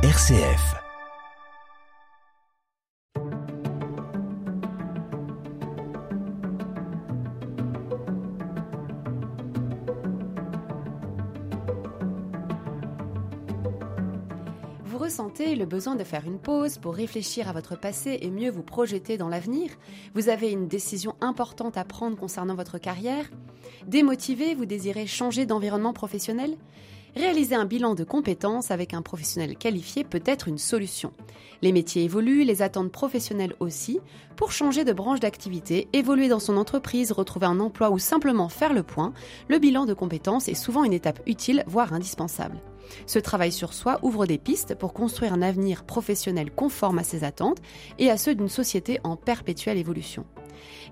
RCF. Vous ressentez le besoin de faire une pause pour réfléchir à votre passé et mieux vous projeter dans l'avenir? Vous avez une décision importante à prendre concernant votre carrière? Démotivé, vous désirez changer d'environnement professionnel? Réaliser un bilan de compétences avec un professionnel qualifié peut être une solution. Les métiers évoluent, les attentes professionnelles aussi. Pour changer de branche d'activité, évoluer dans son entreprise, retrouver un emploi ou simplement faire le point, le bilan de compétences est souvent une étape utile, voire indispensable. Ce travail sur soi ouvre des pistes pour construire un avenir professionnel conforme à ses attentes et à ceux d'une société en perpétuelle évolution.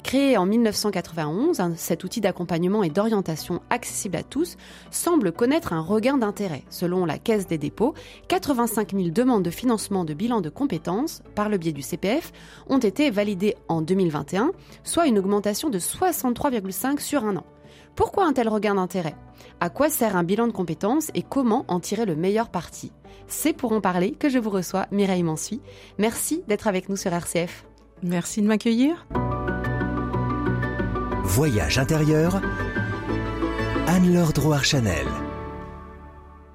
Créé en 1991, cet outil d'accompagnement et d'orientation accessible à tous semble connaître un regain d'intérêt. Selon la Caisse des dépôts, 85 000 demandes de financement de bilan de compétences par le biais du CPF ont été validées en 2021, soit une augmentation de 63,5 sur un an. Pourquoi un tel regain d'intérêt? À quoi sert un bilan de compétences et comment en tirer le meilleur parti? C'est pour en parler que je vous reçois, Mireille Mansuy. Merci d'être avec nous sur RCF. Merci de m'accueillir. Voyage intérieur. Anne-Laure Drouard-Chanel.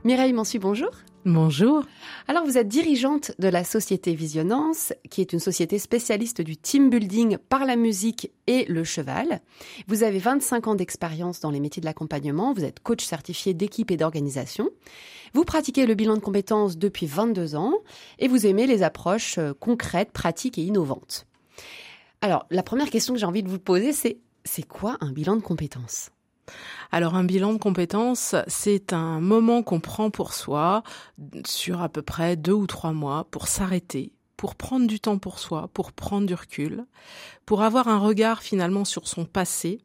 Mireille Mansuy, bonjour. Bonjour. Alors, vous êtes dirigeante de la société Visionnance, qui est une société spécialiste du team building par la musique et le cheval. Vous avez 25 ans d'expérience dans les métiers de l'accompagnement. Vous êtes coach certifié d'équipe et d'organisation. Vous pratiquez le bilan de compétences depuis 22 ans et vous aimez les approches euh, concrètes, pratiques et innovantes. Alors, la première question que j'ai envie de vous poser, c'est c'est quoi un bilan de compétences? Alors un bilan de compétences, c'est un moment qu'on prend pour soi sur à peu près deux ou trois mois pour s'arrêter, pour prendre du temps pour soi, pour prendre du recul, pour avoir un regard finalement sur son passé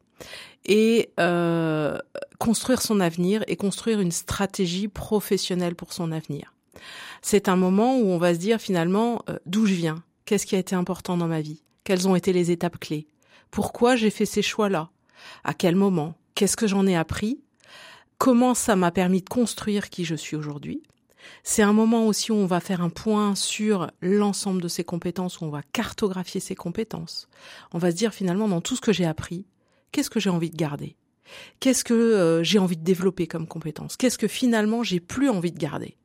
et euh, construire son avenir et construire une stratégie professionnelle pour son avenir. C'est un moment où on va se dire finalement euh, d'où je viens, qu'est-ce qui a été important dans ma vie, quelles ont été les étapes clés, pourquoi j'ai fait ces choix-là, à quel moment, Qu'est-ce que j'en ai appris? Comment ça m'a permis de construire qui je suis aujourd'hui? C'est un moment aussi où on va faire un point sur l'ensemble de ses compétences, où on va cartographier ses compétences. On va se dire finalement dans tout ce que j'ai appris, qu'est-ce que j'ai envie de garder? Qu'est-ce que euh, j'ai envie de développer comme compétences Qu'est-ce que finalement j'ai plus envie de garder?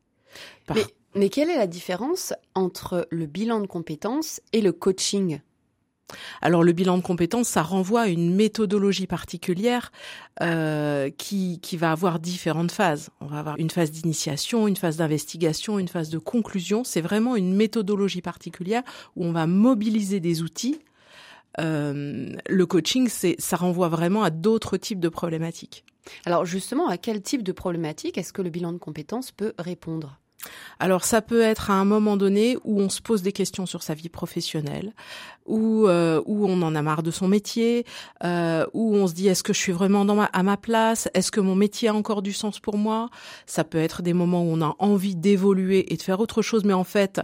Mais quelle est la différence entre le bilan de compétences et le coaching? Alors le bilan de compétences, ça renvoie à une méthodologie particulière euh, qui, va avoir différentes phases. On va avoir une phase d'initiation, une phase d'investigation, une phase de conclusion. C'est vraiment une méthodologie particulière où on va mobiliser des outils. Euh, le coaching, ça renvoie vraiment à d'autres types de problématiques. Alors justement, à quel type de problématiques est-ce que le bilan de compétences peut répondre? Alors ça peut être à un moment donné où on se pose des questions sur sa vie professionnelle, où euh, où on en a marre de son métier, euh, où on se dit est-ce que je suis vraiment dans ma, à ma place, est-ce que mon métier a encore du sens pour moi? Ça peut être des moments où on a envie d'évoluer et de faire autre chose, mais en fait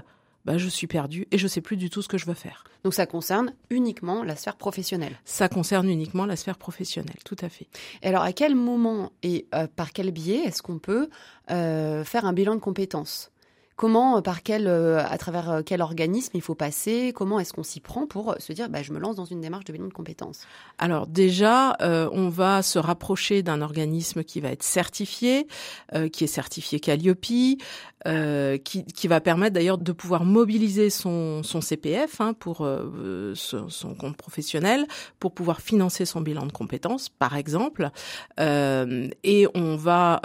bah, je suis perdue et je sais plus du tout ce que je veux faire. Donc ça concerne uniquement la sphère professionnelle. Ça concerne uniquement la sphère professionnelle, tout à fait. Et alors à quel moment et euh, par quel biais est-ce qu'on peut euh, faire un bilan de compétences? Comment, euh, par quel, euh, à travers quel organisme il faut passer? Comment est-ce qu'on s'y prend pour se dire, bah, je me lance dans une démarche de bilan de compétences? Alors déjà, on va se rapprocher d'un organisme qui va être certifié, qui est certifié Calliope, qui, qui va permettre d'ailleurs de pouvoir mobiliser son, son CPF hein, pour son, son, compte professionnel, pour pouvoir financer son bilan de compétences, par exemple. et on va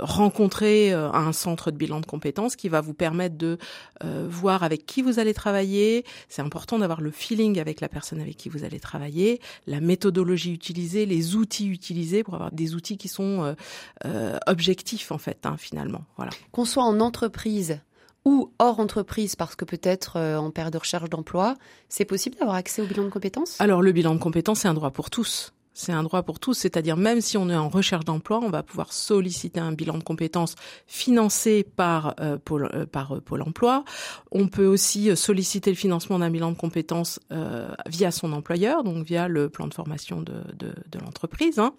rencontrer un centre de bilan de compétences qui va vous permettre de euh, voir avec qui vous allez travailler. C'est important d'avoir le feeling avec la personne avec qui vous allez travailler, la méthodologie utilisée, les outils utilisés pour avoir des outils qui sont euh, euh, objectifs en fait, hein, finalement. Voilà. En entreprise ou hors entreprise parce que peut-être en période de recherche d'emploi, c'est possible d'avoir accès au bilan de compétences? Alors le bilan de compétences, c'est un droit pour tous. C'est un droit pour tous, c'est-à-dire même si on est en recherche d'emploi, on va pouvoir solliciter un bilan de compétences financé par euh, Pôle, euh, euh, Emploi. On peut aussi solliciter le financement d'un bilan de compétences via son employeur, donc via le plan de formation de, l'entreprise, hein,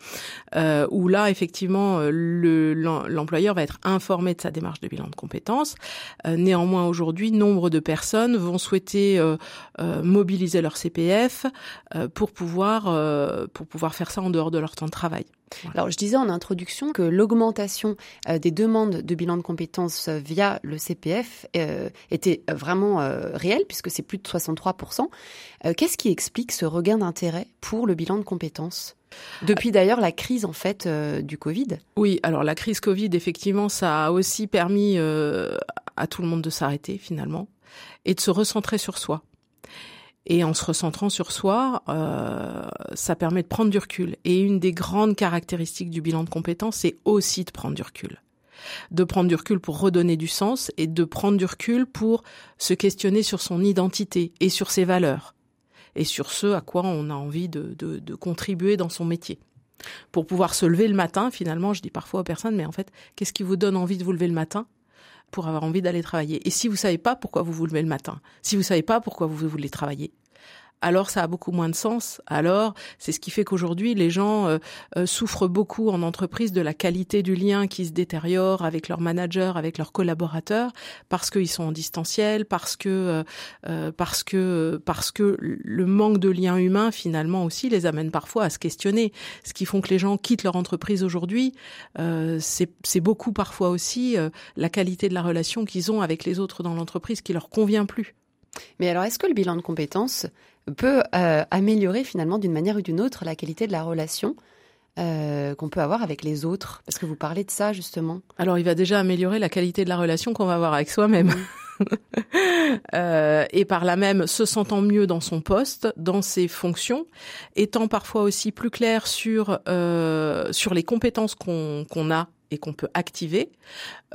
où là effectivement le, l'employeur va être informé de sa démarche de bilan de compétences. néanmoins aujourd'hui, nombre de personnes vont souhaiter mobiliser leur CPF pour pouvoir pour pouvoir faire ça en dehors de leur temps de travail. Alors, je disais en introduction que l'augmentation euh, des demandes de bilan de compétences euh, via le CPF euh, était vraiment réelle, puisque c'est plus de 63%. Qu'est-ce qui explique ce regain d'intérêt pour le bilan de compétences? Depuis d'ailleurs la crise en fait du Covid. Oui, alors la crise Covid, effectivement, ça a aussi permis à tout le monde de s'arrêter finalement et de se recentrer sur soi. Et en se recentrant sur soi, euh, ça permet de prendre du recul. Et une des grandes caractéristiques du bilan de compétences, c'est aussi de prendre du recul. De prendre du recul pour redonner du sens et de prendre du recul pour se questionner sur son identité et sur ses valeurs et sur ce à quoi on a envie de, de, de contribuer dans son métier. Pour pouvoir se lever le matin, finalement, je dis parfois aux personnes, mais en fait, qu'est-ce qui vous donne envie de vous lever le matin? Pour avoir envie d'aller travailler. Et si vous savez pas pourquoi vous vous levez le matin, si vous savez pas pourquoi vous voulez travailler, alors ça a beaucoup moins de sens. Alors c'est ce qui fait qu'aujourd'hui les gens euh, euh, souffrent beaucoup en entreprise de la qualité du lien qui se détériore avec leurs managers, avec leurs collaborateurs, parce qu'ils sont en distanciel, parce que euh, parce que parce que le manque de lien humain finalement aussi les amène parfois à se questionner. Ce qui font que les gens quittent leur entreprise aujourd'hui, c'est beaucoup parfois aussi la qualité de la relation qu'ils ont avec les autres dans l'entreprise qui leur convient plus. Mais alors, est-ce que le bilan de compétences peut euh, améliorer finalement d'une manière ou d'une autre la qualité de la relation euh, qu'on peut avoir avec les autres Parce que vous parlez de ça justement? Alors, il va déjà améliorer la qualité de la relation qu'on va avoir avec soi-même. euh, et par là même se sentant mieux dans son poste, dans ses fonctions, étant parfois aussi plus clair sur euh, sur les compétences qu'on qu'on a et qu'on peut activer.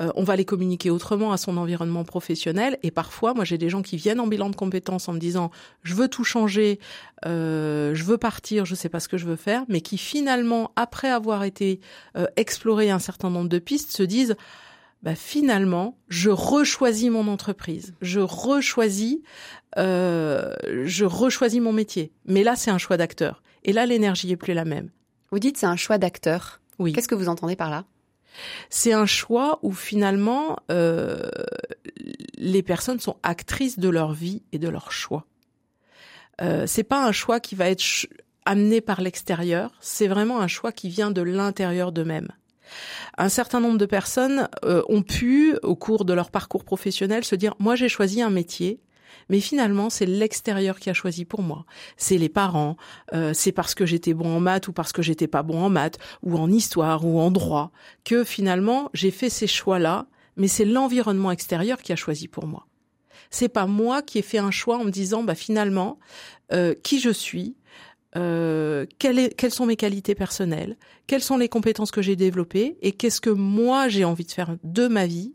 Euh, on va les communiquer autrement à son environnement professionnel. Et parfois, moi, j'ai des gens qui viennent en bilan de compétences en me disant je veux tout changer, euh, je veux partir, je sais pas ce que je veux faire, mais qui finalement, après avoir été euh, exploré un certain nombre de pistes, se disent bah, finalement, je rechoisis mon entreprise, je rechoisis, euh, je rechoisis mon métier. Mais là, c'est un choix d'acteur. Et là, l'énergie est plus la même. Vous dites c'est un choix d'acteur. Oui. Qu'est-ce que vous entendez par là? C'est un choix où finalement euh, les personnes sont actrices de leur vie et de leur choix. Euh, c'est pas un choix qui va être amené par l'extérieur, c'est vraiment un choix qui vient de l'intérieur d'eux-mêmes. Un certain nombre de personnes euh, ont pu, au cours de leur parcours professionnel, se dire moi j'ai choisi un métier mais finalement, c'est l'extérieur qui a choisi pour moi. C'est les parents, euh, c'est parce que j'étais bon en maths ou parce que j'étais pas bon en maths ou en histoire ou en droit que finalement j'ai fait ces choix-là. Mais c'est l'environnement extérieur qui a choisi pour moi. C'est pas moi qui ai fait un choix en me disant bah finalement euh, qui je suis, euh, quelles, quelles, sont mes qualités personnelles, quelles sont les compétences que j'ai développées et qu'est-ce que moi j'ai envie de faire de ma vie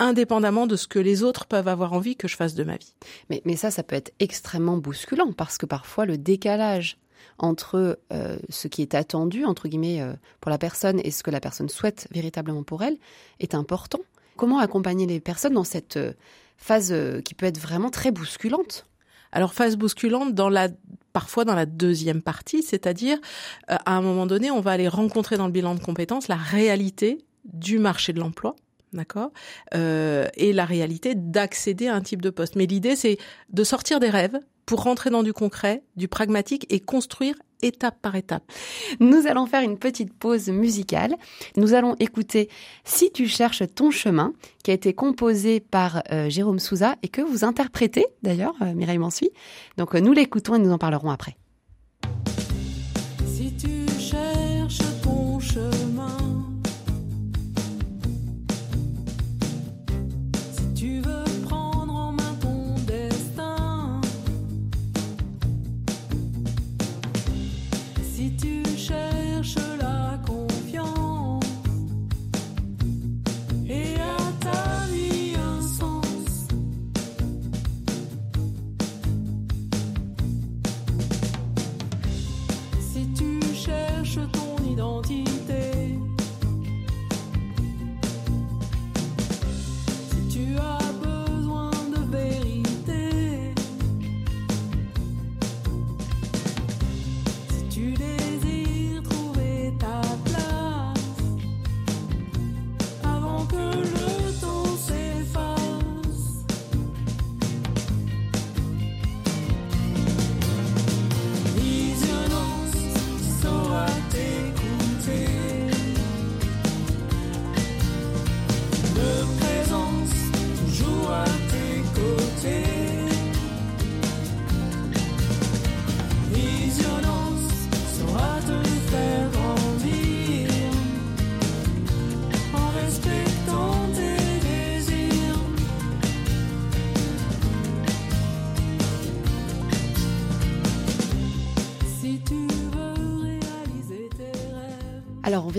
indépendamment de ce que les autres peuvent avoir envie que je fasse de ma vie. Mais, mais ça, ça peut être extrêmement bousculant parce que parfois le décalage entre euh, ce qui est attendu, entre guillemets, euh, pour la personne et ce que la personne souhaite véritablement pour elle est important. Comment accompagner les personnes dans cette euh, phase qui peut être vraiment très bousculante? Alors phase bousculante dans la parfois dans la deuxième partie, c'est-à-dire à un moment donné, on va aller rencontrer dans le bilan de compétences la réalité du marché de l'emploi, d'accord? Euh, Et la réalité d'accéder à un type de poste. Mais l'idée, c'est de sortir des rêves pour rentrer dans du concret, du pragmatique et construire étape par étape. Nous allons faire une petite pause musicale. Nous allons écouter Si tu cherches ton chemin, qui a été composé par euh, Jérôme Souza et que vous interprétez d'ailleurs, euh, Mireille Mansuy. Donc euh, nous l'écoutons et nous en parlerons après.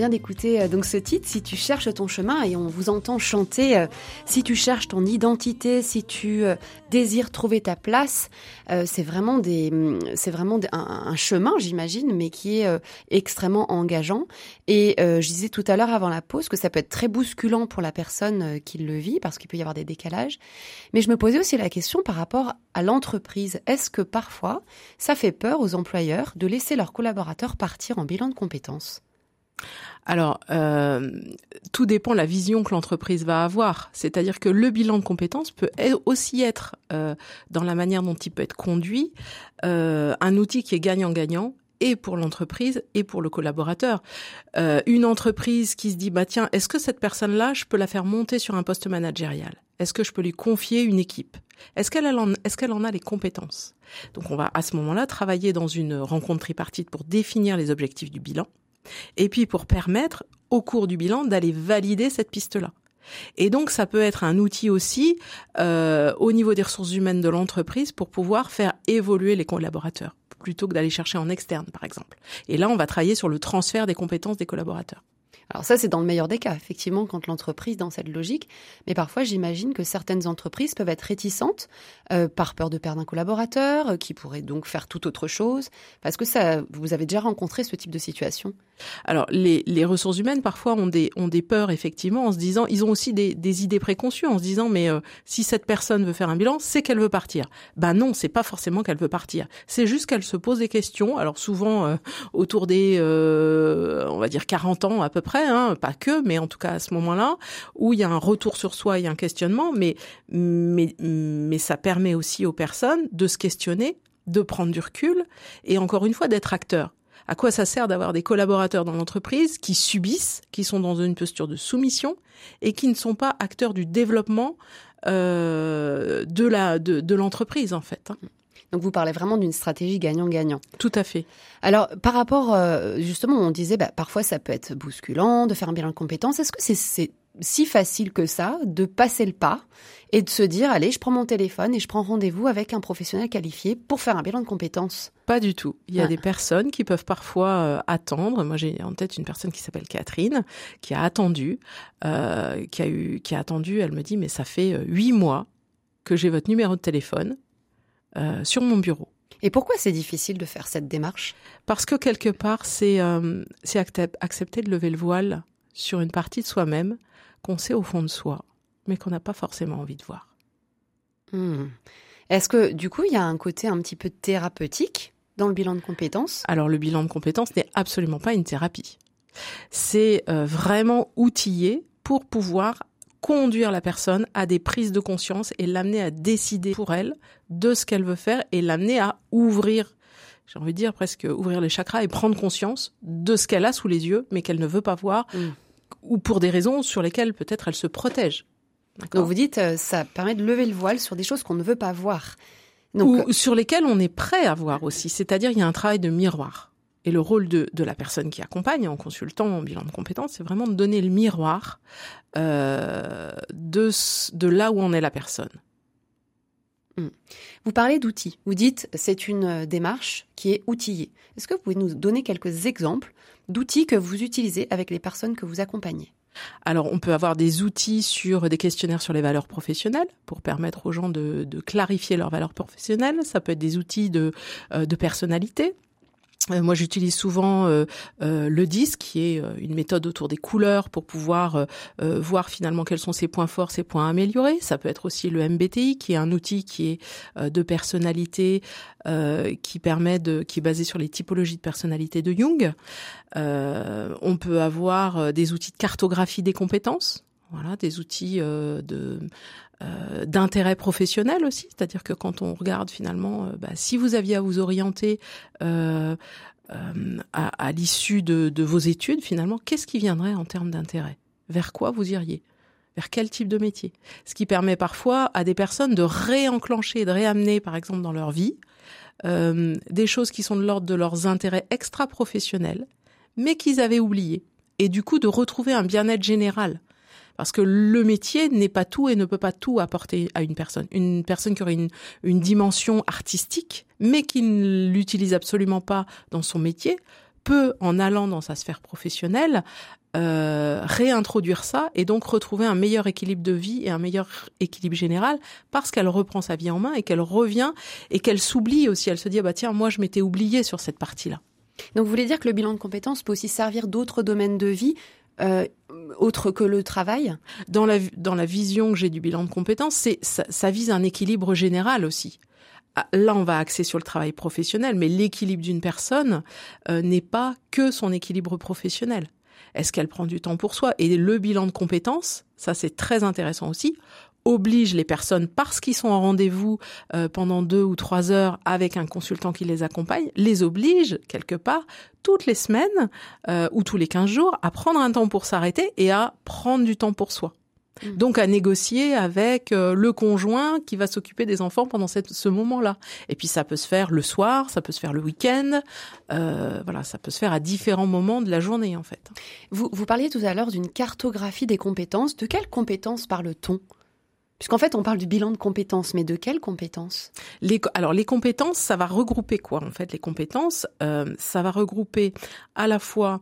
D'écouter donc ce titre, Si tu cherches ton chemin, et on vous entend chanter Si tu cherches ton identité, si tu désires trouver ta place. c'est vraiment des, c'est vraiment un, chemin, j'imagine, mais qui est extrêmement engageant. Et je disais tout à l'heure avant la pause que ça peut être très bousculant pour la personne qui le vit, parce qu'il peut y avoir des décalages. Mais je me posais aussi la question par rapport à l'entreprise. Est-ce que parfois, ça fait peur aux employeurs de laisser leurs collaborateurs partir en bilan de compétences? Alors, euh, tout dépend de la vision que l'entreprise va avoir. C'est-à-dire que le bilan de compétences peut aussi être, euh, dans la manière dont il peut être conduit, euh, un outil qui est gagnant-gagnant et pour l'entreprise et pour le collaborateur. une entreprise qui se dit bah tiens, est-ce que cette personne-là, je peux la faire monter sur un poste managérial? Est-ce que je peux lui confier une équipe? Est-ce qu'elle en, est-ce qu'elle en a les compétences? Donc on va à ce moment-là travailler dans une rencontre tripartite pour définir les objectifs du bilan et puis pour permettre au cours du bilan d'aller valider cette piste-là. Et donc ça peut être un outil aussi euh, au niveau des ressources humaines de l'entreprise pour pouvoir faire évoluer les collaborateurs plutôt que d'aller chercher en externe par exemple. Et là on va travailler sur le transfert des compétences des collaborateurs. Alors ça, c'est dans le meilleur des cas, effectivement, quand l'entreprise dans cette logique. Mais parfois, j'imagine que certaines entreprises peuvent être réticentes euh, par peur de perdre un collaborateur, euh, qui pourrait donc faire tout autre chose. Parce que ça, vous avez déjà rencontré ce type de situation? Alors, les, les, ressources humaines, parfois, ont des, ont des peurs, effectivement, en se disant, ils ont aussi des, des idées préconçues, en se disant, mais euh, si cette personne veut faire un bilan, c'est qu'elle veut partir. Ben non, c'est pas forcément qu'elle veut partir. C'est juste qu'elle se pose des questions. Alors souvent, autour des, on va dire, 40 ans à peu près, Hein, pas que, mais en tout cas à ce moment-là, où il y a un retour sur soi et un questionnement, mais, mais, mais ça permet aussi aux personnes de se questionner, de prendre du recul, et encore une fois d'être acteur. À quoi ça sert d'avoir des collaborateurs dans l'entreprise qui subissent, qui sont dans une posture de soumission et qui ne sont pas acteurs du développement euh, de la de, l'entreprise en fait. Hein. Donc vous parlez vraiment d'une stratégie gagnant-gagnant. Tout à fait. Alors par rapport, euh, justement, on disait bah, parfois ça peut être bousculant de faire un bilan de compétences. Est-ce que c'est si facile que ça de passer le pas et de se dire allez, je prends mon téléphone et je prends rendez-vous avec un professionnel qualifié pour faire un bilan de compétences Pas du tout. Il y a des personnes qui peuvent parfois euh, attendre. Moi, j'ai en tête une personne qui s'appelle Catherine qui a attendu, euh, qui a eu, qui a attendu. Elle me dit mais ça fait huit mois que j'ai votre numéro de téléphone euh, sur mon bureau. Et pourquoi c'est difficile de faire cette démarche? Parce que quelque part, c'est euh, accepter de lever le voile sur une partie de soi-même qu'on sait au fond de soi, mais qu'on n'a pas forcément envie de voir. Hmm. Est-ce que du coup, il y a un côté un petit peu thérapeutique dans le bilan de compétences? Alors le bilan de compétences n'est absolument pas une thérapie. C'est euh, vraiment outillé pour pouvoir conduire la personne à des prises de conscience et l'amener à décider pour elle de ce qu'elle veut faire et l'amener à ouvrir, j'ai envie de dire presque ouvrir les chakras et prendre conscience de ce qu'elle a sous les yeux mais qu'elle ne veut pas voir mm. Ou pour des raisons sur lesquelles peut-être elle se protège. Donc vous dites euh, ça permet de lever le voile sur des choses qu'on ne veut pas voir. Donc, ou sur lesquelles on est prêt à voir aussi. C'est-à-dire il y a un travail de miroir. Et le rôle de, de, la personne qui accompagne en consultant en bilan de compétences, c'est vraiment de donner le miroir euh, de, de là où en est la personne. Hmm. Vous parlez d'outils. Vous dites c'est une euh, démarche qui est outillée. Est-ce que vous pouvez nous donner quelques exemples d'outils que vous utilisez avec les personnes que vous accompagnez alors, on peut avoir des outils sur des questionnaires sur les valeurs professionnelles pour permettre aux gens de, clarifier leurs valeurs professionnelles. Ça peut être des outils de, euh, de personnalité. Euh, moi, j'utilise souvent euh, euh, le disque, qui est une méthode autour des couleurs pour pouvoir voir finalement quels sont ses points forts, ses points améliorés. Ça peut être aussi le MBTI, qui est un outil qui est de personnalité, qui permet de, qui est basé sur les typologies de personnalité de Jung. on peut avoir des outils de cartographie des compétences. Voilà, des outils de euh, d'intérêt professionnel aussi, c'est-à-dire que quand on regarde finalement, euh, bah, si vous aviez à vous orienter euh, à, l'issue de, vos études, finalement, qu'est-ce qui viendrait en termes d'intérêt? Vers quoi vous iriez? Vers quel type de métier? Ce qui permet parfois à des personnes de réenclencher, de réamener, par exemple, dans leur vie, des choses qui sont de l'ordre de leurs intérêts extra-professionnels, mais qu'ils avaient oubliés. Et du coup, de retrouver un bien-être général parce que le métier n'est pas tout et ne peut pas tout apporter à une personne. Une personne qui aurait une, dimension artistique, mais qui ne l'utilise absolument pas dans son métier, peut, en allant dans sa sphère professionnelle, euh, réintroduire ça et donc retrouver un meilleur équilibre de vie et un meilleur équilibre général parce qu'elle reprend sa vie en main et qu'elle revient et qu'elle s'oublie aussi. Elle se dit ah bah tiens moi je m'étais oubliée sur cette partie-là. Donc vous voulez dire que le bilan de compétences peut aussi servir d'autres domaines de vie euh, autres que le travail Dans la, dans la vision que j'ai du bilan de compétences, c'est ça, ça vise un équilibre général aussi. Ah, là, on va axer sur le travail professionnel, mais l'équilibre d'une personne euh, n'est pas que son équilibre professionnel. Est-ce qu'elle prend du temps pour soi? Et le bilan de compétences, ça c'est très intéressant aussi, oblige les personnes, parce qu'ils sont en rendez-vous euh, pendant deux ou trois heures avec un consultant qui les accompagne, les oblige quelque part toutes les semaines euh, ou tous les quinze jours à prendre un temps pour s'arrêter et à prendre du temps pour soi. Mm. Donc à négocier avec euh, le conjoint qui va s'occuper des enfants pendant cette, ce moment-là. Et puis ça peut se faire le soir, ça peut se faire le week-end, euh, voilà, ça peut se faire à différents moments de la journée en fait. Vous, vous parliez tout à l'heure d'une cartographie des compétences. De quelles compétences parle-t-on? Puisqu'en fait, on parle du bilan de compétences, mais de quelles compétences? Les, Alors, les compétences, ça va regrouper quoi En fait, les compétences, euh, ça va regrouper à la fois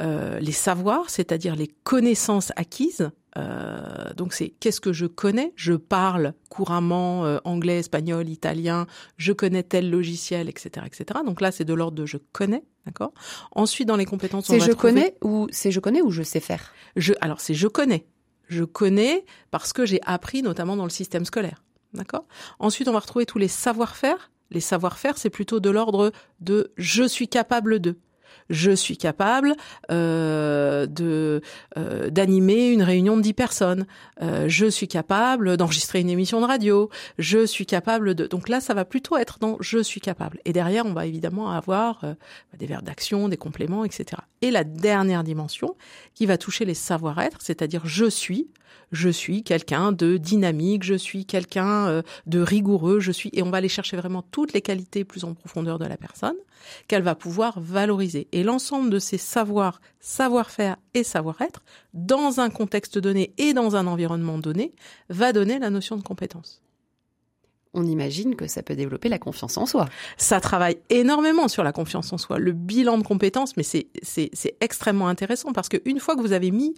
euh, les savoirs, c'est-à-dire les connaissances acquises, euh, donc c'est qu'est-ce que je connais? Je parle couramment euh, anglais, espagnol, italien. Je connais tel logiciel, etc., etc. Donc là, c'est de l'ordre de je connais, d'accord? Ensuite, dans les compétences, c'est je connais ou c'est je connais ou je sais faire? Je alors c'est je connais. Je connais parce que j'ai appris notamment dans le système scolaire, d'accord? Ensuite, on va retrouver tous les savoir-faire. Les savoir-faire, c'est plutôt de l'ordre de je suis capable de je suis capable euh, de euh, d'animer une réunion de dix personnes, euh, je suis capable d'enregistrer une émission de radio, je suis capable de. Donc là, ça va plutôt être dans je suis capable. Et derrière, on va évidemment avoir euh, des verbes d'action, des compléments, etc. Et la dernière dimension qui va toucher les savoir-être, c'est-à-dire je suis je suis quelqu'un de dynamique, je suis quelqu'un de rigoureux, je suis et on va aller chercher vraiment toutes les qualités plus en profondeur de la personne qu'elle va pouvoir valoriser. Et l'ensemble de ces savoirs, savoir-faire et savoir-être dans un contexte donné et dans un environnement donné va donner la notion de compétence on imagine que ça peut développer la confiance en soi. Ça travaille énormément sur la confiance en soi. Le bilan de compétences, mais c'est extrêmement intéressant parce qu'une fois que vous avez mis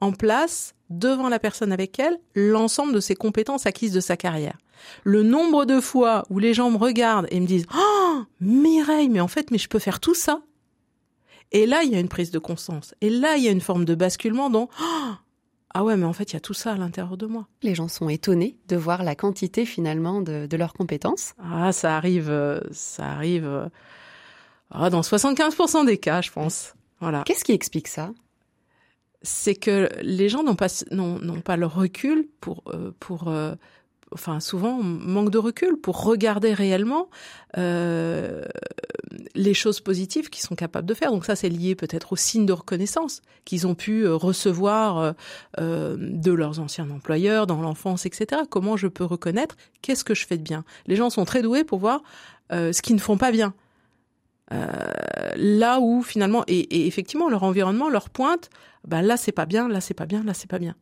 en place devant la personne avec elle l'ensemble de ses compétences acquises de sa carrière. Le nombre de fois où les gens me regardent et me disent "Oh, Mireille, mais en fait, mais je peux faire tout ça." Et là, il y a une prise de conscience. Et là, il y a une forme de basculement dont oh, ah ouais, mais en fait, il y a tout ça à l'intérieur de moi. Les gens sont étonnés de voir la quantité finalement de, leurs compétences. Ah, ça arrive, euh, ça arrive euh, ah, dans 75% des cas, je pense. Voilà. Qu'est-ce qui explique ça? C'est que les gens n'ont pas n'ont pas le recul pour euh, pour euh, enfin souvent on manque de recul pour regarder réellement euh, les choses positives qu'ils sont capables de faire. Donc ça c'est lié peut-être au signe de reconnaissance qu'ils ont pu recevoir de leurs anciens employeurs dans l'enfance, etc. Comment je peux reconnaître qu'est-ce que je fais de bien? Les gens sont très doués pour voir ce qu'ils ne font pas bien. là où finalement et, et, effectivement leur environnement leur pointe ben là c'est pas bien, là c'est pas bien, là c'est pas bien.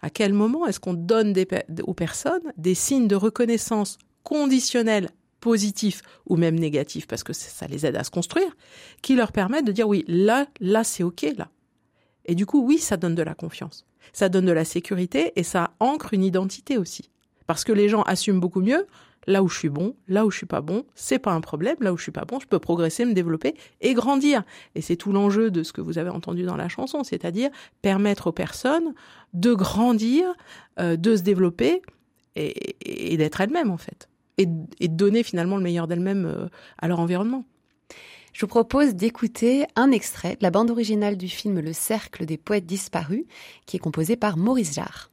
À quel moment est-ce qu'on donne aux personnes des signes de reconnaissance conditionnels positifs ou même négatifs parce que ça les aide à se construire, qui leur permettent de dire oui là là c'est ok là. Et du coup oui ça donne de la confiance, ça donne de la sécurité et ça ancre une identité aussi parce que les gens assument beaucoup mieux là où je suis bon, là où je suis pas bon, c'est pas un problème. Là où je suis pas bon, je peux progresser, me développer et grandir. Et c'est tout l'enjeu de ce que vous avez entendu dans la chanson, c'est-à-dire permettre aux personnes de grandir, euh, de se développer et, d'être elles-mêmes en fait, et, de donner finalement le meilleur d'elles-mêmes euh, à leur environnement. Je vous propose d'écouter un extrait de la bande originale du film Le Cercle des poètes disparus, qui est composé par Maurice Jarre.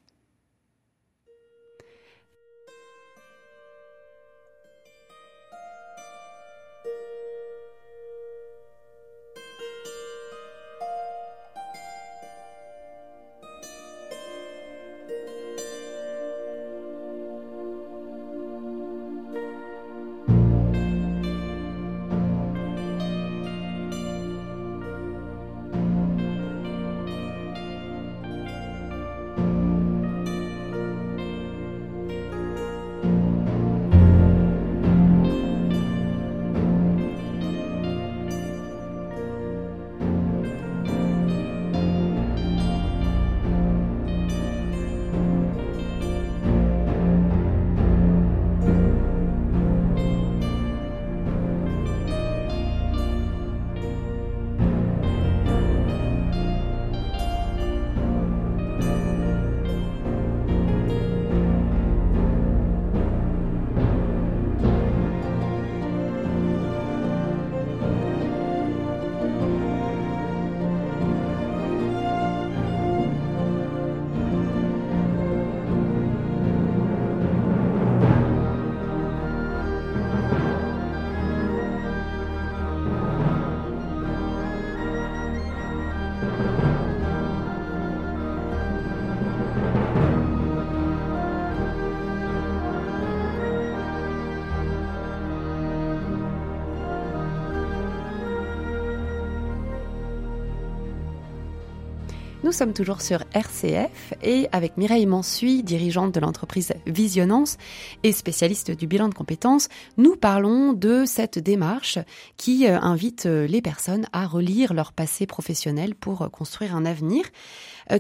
Nous sommes toujours sur RCF et avec Mireille Mansuy, dirigeante de l'entreprise Visionnance et spécialiste du bilan de compétences, nous parlons de cette démarche qui euh, invite euh, les personnes à relire leur passé professionnel pour euh, construire un avenir.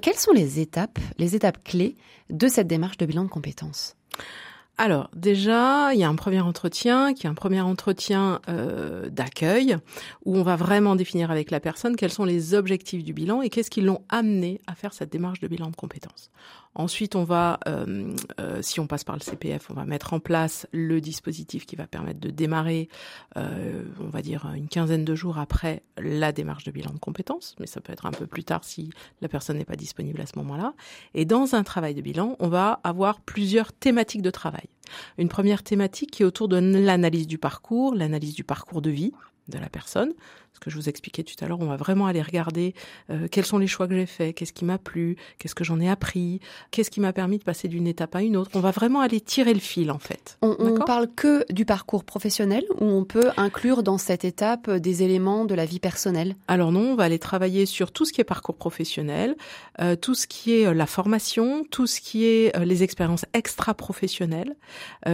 Quelles sont les étapes, les étapes clés de cette démarche de bilan de compétences? Alors déjà, il y a un premier entretien qui est un premier entretien euh, d'accueil où on va vraiment définir avec la personne quels sont les objectifs du bilan et qu'est-ce qui l'ont amené à faire cette démarche de bilan de compétences. Ensuite, on va, euh, euh, si on passe par le CPF, on va mettre en place le dispositif qui va permettre de démarrer, euh, on va dire une quinzaine de jours après la démarche de bilan de compétences, mais ça peut être un peu plus tard si la personne n'est pas disponible à ce moment-là. Et dans un travail de bilan, on va avoir plusieurs thématiques de travail. Une première thématique qui est autour de l'analyse du parcours, l'analyse du parcours de vie de la personne, ce que je vous expliquais tout à l'heure, on va vraiment aller regarder euh, quels sont les choix que j'ai faits, qu'est-ce qui m'a plu, qu'est-ce que j'en ai appris, qu'est-ce qui m'a permis de passer d'une étape à une autre. On va vraiment aller tirer le fil en fait. On, on parle que du parcours professionnel ou on peut inclure dans cette étape des éléments de la vie personnelle? Alors non, on va aller travailler sur tout ce qui est parcours professionnel, euh, tout ce qui est euh, la formation, tout ce qui est les expériences extra-professionnelles.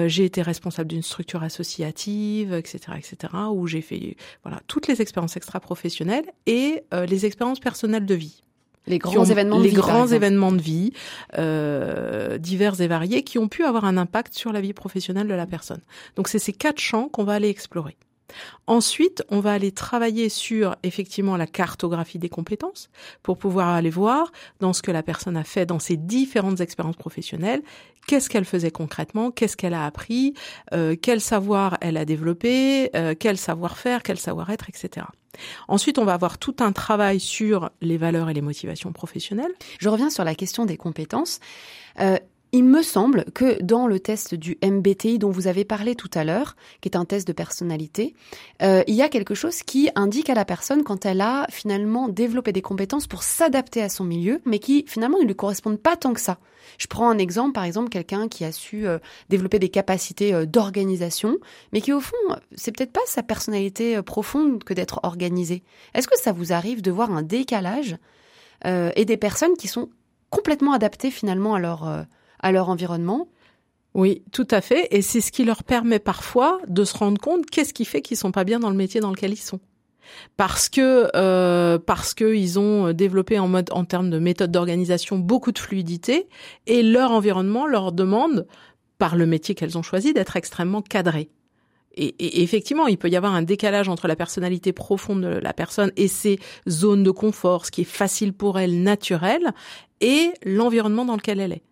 j'ai été responsable d'une structure associative, etc., etc., où j'ai fait voilà toutes les expériences extra-professionnelles et euh, les expériences personnelles de vie. Les grands événements de les vie. grands événements de vie, euh, divers et variés, qui ont pu avoir un impact sur la vie professionnelle de la personne. Donc c'est ces quatre champs qu'on va aller explorer. Ensuite, on va aller travailler sur effectivement la cartographie des compétences pour pouvoir aller voir dans ce que la personne a fait dans ses différentes expériences professionnelles, qu'est-ce qu'elle faisait concrètement, qu'est-ce qu'elle a appris, euh, quel savoir elle a développé, euh, quel savoir-faire, quel savoir-être, etc. Ensuite, on va avoir tout un travail sur les valeurs et les motivations professionnelles. Je reviens sur la question des compétences. Euh, il me semble que dans le test du MBTI dont vous avez parlé tout à l'heure, qui est un test de personnalité, euh, il y a quelque chose qui indique à la personne quand elle a finalement développé des compétences pour s'adapter à son milieu, mais qui finalement ne lui correspondent pas tant que ça. Je prends un exemple, par exemple, quelqu'un qui a su euh, développer des capacités euh, d'organisation, mais qui au fond, c'est peut-être pas sa personnalité profonde que d'être organisé. Est-ce que ça vous arrive de voir un décalage et des personnes qui sont complètement adaptées finalement à leur à leur environnement. Oui, tout à fait. Et c'est ce qui leur permet parfois de se rendre compte qu'est-ce qui fait qu'ils sont pas bien dans le métier dans lequel ils sont. Parce que euh, parce que ils ont développé en mode en termes de méthode d'organisation beaucoup de fluidité et leur environnement leur demande par le métier qu'elles ont choisi d'être extrêmement cadré. Et, et, effectivement, il peut y avoir un décalage entre la personnalité profonde de la personne et ses zones de confort, ce qui est facile pour elle, naturel, et l'environnement dans lequel elle est.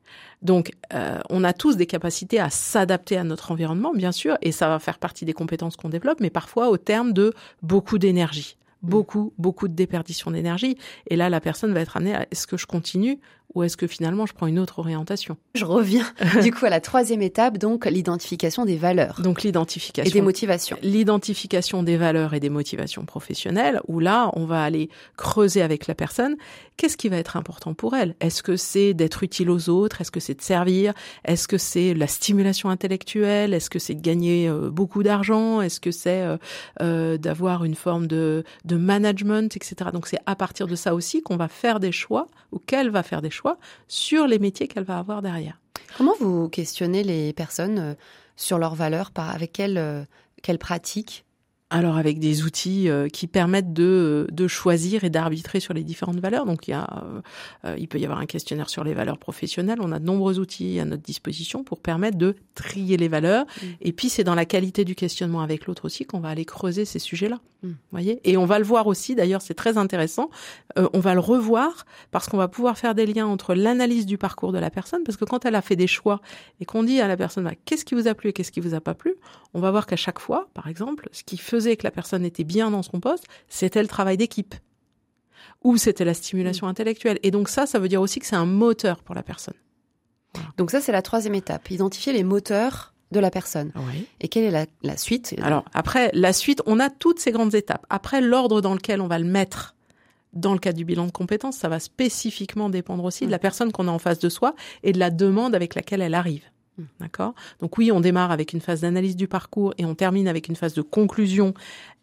Donc, euh, on a tous des capacités à s'adapter à notre environnement, bien sûr, et ça va faire partie des compétences qu'on développe, mais parfois au terme de beaucoup d'énergie beaucoup, beaucoup de déperdition d'énergie. Et là, la personne va être amenée à est-ce que je continue ou est-ce que finalement je prends une autre orientation Je reviens du coup à la troisième étape, donc l'identification des valeurs. Donc l'identification et des motivations. L'identification des valeurs et des motivations professionnelles, où là on va aller creuser avec la personne qu'est-ce qui va être important pour elle? Est-ce que c'est d'être utile aux autres? Est-ce que c'est de servir? Est-ce que c'est la stimulation intellectuelle? Est-ce que c'est de gagner euh, beaucoup d'argent? Est-ce que c'est euh, euh, d'avoir une forme de, de management, etc. Donc c'est à partir de ça aussi qu'on va faire des choix ou qu'elle va faire des choix sur les métiers qu'elle va avoir derrière. Comment vous questionnez les personnes euh, sur leurs valeurs, avec euh, quelles pratiques alors avec des outils euh, qui permettent de, de choisir et d'arbitrer sur les différentes valeurs. Donc il y a, euh, il peut y avoir un questionnaire sur les valeurs professionnelles. On a de nombreux outils à notre disposition pour permettre de trier les valeurs. Mm. Et puis c'est dans la qualité du questionnement avec l'autre aussi qu'on va aller creuser ces sujets-là. Mm. Voyez? Et on va le voir aussi. D'ailleurs, c'est très intéressant. Euh, on va le revoir parce qu'on va pouvoir faire des liens entre l'analyse du parcours de la personne, parce que quand elle a fait des choix et qu'on dit à la personne bah, qu'est-ce qui vous a plu et qu'est-ce qui vous a pas plu, on va voir qu'à chaque fois, par exemple, ce qui faisait que la personne était bien dans son poste, c'était le travail d'équipe ou c'était la stimulation mm. intellectuelle. Et donc ça, ça veut dire aussi que c'est un moteur pour la personne. Donc ça, c'est la troisième étape, identifier les moteurs de la personne. Et quelle est la, suite? Alors après, la suite, on a toutes ces grandes étapes. Après, l'ordre dans lequel on va le mettre dans le cas du bilan de compétences, ça va spécifiquement dépendre aussi de la personne qu'on a en face de soi et de la demande avec laquelle elle arrive. Mmh. D'accord Donc oui, on démarre avec une phase d'analyse du parcours et on termine avec une phase de conclusion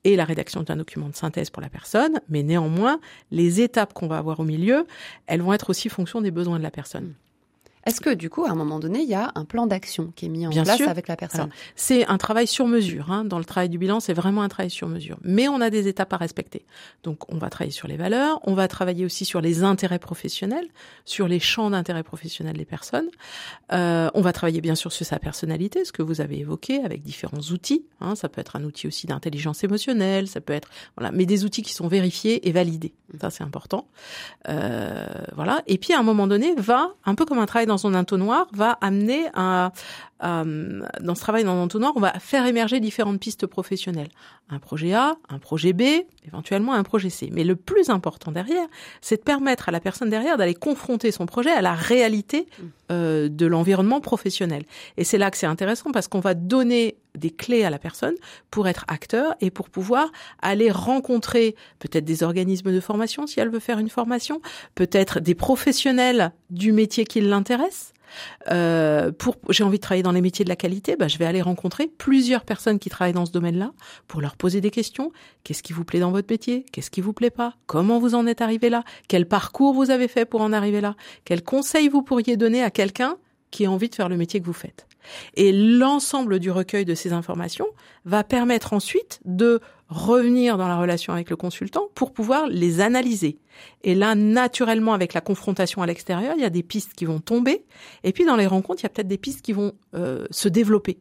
et la rédaction d'un document de synthèse pour la personne, mais néanmoins, les étapes qu'on va avoir au milieu, elles vont être aussi fonction des besoins de la personne. Mmh. Est-ce que du coup, à un moment donné, il y a un plan d'action qui est mis en place avec la personne C'est un travail sur mesure. Hein. Dans le travail du bilan, c'est vraiment un travail sur mesure. Mais on a des étapes à respecter. Donc, on va travailler sur les valeurs, on va travailler aussi sur les intérêts professionnels, sur les champs d'intérêt professionnel des personnes. Euh, on va travailler bien sûr sur sa personnalité, ce que vous avez évoqué, avec différents outils. Hein. Ça peut être un outil aussi d'intelligence émotionnelle, ça peut être voilà, mais des outils qui sont vérifiés et validés. Ça, c'est important. Euh, voilà. Et puis, à un moment donné, va un peu comme un travail dans dans son entonnoir va amener à, dans ce travail dans l'entonnoir, on va faire émerger différentes pistes professionnelles. Un projet A, un projet B, éventuellement un projet C. Mais le plus important derrière, c'est de permettre à la personne derrière d'aller confronter son projet à la réalité mm. euh, de l'environnement professionnel. Et c'est là que c'est intéressant parce qu'on va donner des clés à la personne pour être acteur et pour pouvoir aller rencontrer peut-être des organismes de formation si elle veut faire une formation, peut-être des professionnels du métier qui l'intéresse, euh, pour j'ai envie de travailler dans les métiers de la qualité, bah, je vais aller rencontrer plusieurs personnes qui travaillent dans ce domaine-là pour leur poser des questions. Qu'est-ce qui vous plaît dans votre métier? Qu'est-ce qui vous plaît pas? Comment vous en êtes arrivé là? Quel parcours vous avez fait pour en arriver là? Quels conseils vous pourriez donner à quelqu'un qui a envie de faire le métier que vous faites? Et l'ensemble du recueil de ces informations va permettre ensuite de revenir dans la relation avec le consultant pour pouvoir les analyser. Et là, naturellement, avec la confrontation à l'extérieur, il y a des pistes qui vont tomber. Et puis, dans les rencontres, il y a peut-être des pistes qui vont euh, se développer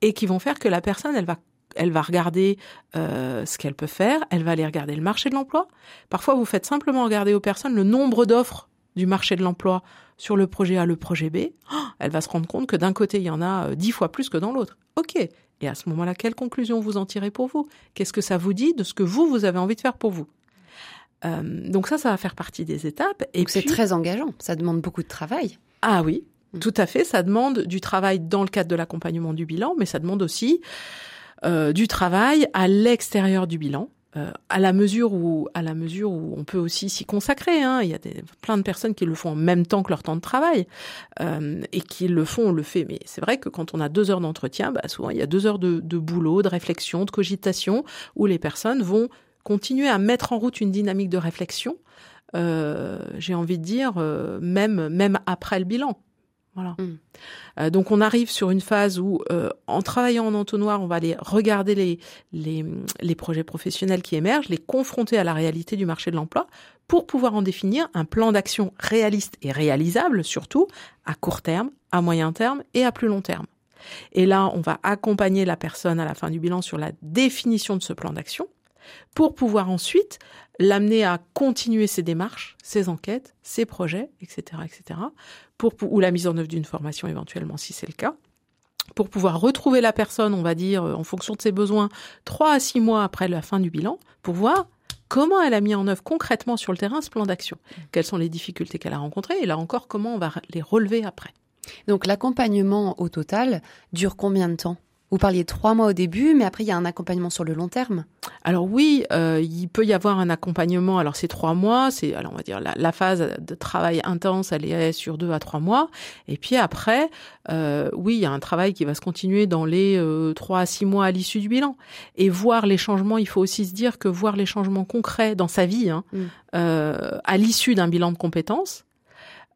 et qui vont faire que la personne, elle va elle va regarder euh, ce qu'elle peut faire, elle va aller regarder le marché de l'emploi. Parfois, vous faites simplement regarder aux personnes le nombre d'offres du marché de l'emploi sur le projet A, le projet B. Oh, elle va se rendre compte que d'un côté, il y en a euh, dix fois plus que dans l'autre. OK. Et à ce moment-là, quelle conclusion vous en tirez pour vous? Qu'est-ce que ça vous dit de ce que vous, vous avez envie de faire pour vous? Euh, Donc ça, ça va faire partie des étapes. Et c'est très engageant. Ça demande beaucoup de travail. Ah oui, mm. tout à fait. Ça demande du travail dans le cadre de l'accompagnement du bilan, mais ça demande aussi euh, du travail à l'extérieur du bilan. Euh, à la mesure où à la mesure où on peut aussi s'y consacrer. Hein. Il y a des, plein de personnes qui le font en même temps que leur temps de travail euh, et qui le font, on le fait. Mais c'est vrai que quand on a deux heures d'entretien, bah, souvent il y a deux heures de, de boulot, de réflexion, de cogitation, où les personnes vont continuer à mettre en route une dynamique de réflexion. Euh, J'ai envie de dire euh, même même après le bilan. Voilà. Mm. Euh, donc on arrive sur une phase où, euh, en travaillant en entonnoir, on va aller regarder les, les, les, projets professionnels qui émergent, les confronter à la réalité du marché de l'emploi, pour pouvoir en définir un plan d'action réaliste et réalisable, surtout à court terme, à moyen terme et à plus long terme. Et là, on va accompagner la personne à la fin du bilan sur la définition de ce plan d'action, pour pouvoir ensuite l'amener à continuer ses démarches, ses enquêtes, ses projets, etc., etc., pour, ou la mise en œuvre d'une formation éventuellement si c'est le cas, pour pouvoir retrouver la personne, on va dire, en fonction de ses besoins, trois à six mois après la fin du bilan, pour voir comment elle a mis en œuvre concrètement sur le terrain ce plan d'action, quelles sont les difficultés qu'elle a rencontrées, et là encore, comment on va les relever après. Donc l'accompagnement au total dure combien de temps? Vous parliez de trois mois au début, mais après il y a un accompagnement sur le long terme. Alors oui, euh, il peut y avoir un accompagnement. Alors c'est trois mois, c'est alors on va dire la, phase de travail intense, elle est sur deux à trois mois. Et puis après, euh, oui, il y a un travail qui va se continuer dans les euh, trois à six mois à l'issue du bilan. Et voir les changements, il faut aussi se dire que voir les changements concrets dans sa vie, hein, mm. à l'issue d'un bilan de compétences,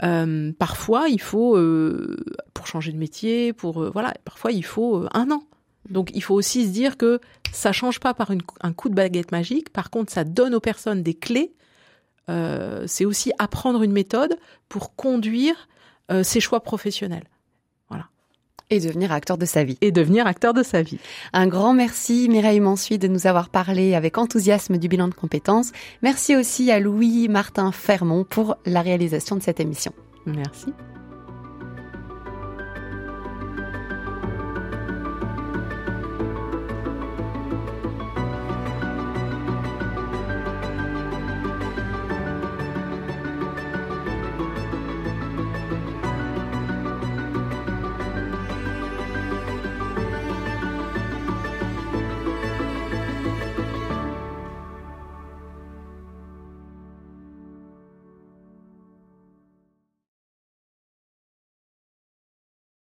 euh, parfois, il faut, euh, pour changer de métier, pour euh, voilà, parfois il faut un an. Donc, il faut aussi se dire que ça change pas par un coup de baguette magique. Par contre, ça donne aux personnes des clés. c'est aussi apprendre une méthode pour conduire ses choix professionnels. Et devenir acteur de sa vie. Et devenir acteur de sa vie. Un grand merci Mireille Mansuy de nous avoir parlé avec enthousiasme du bilan de compétences. Merci aussi à Louis Martin Fermont pour la réalisation de cette émission. Merci.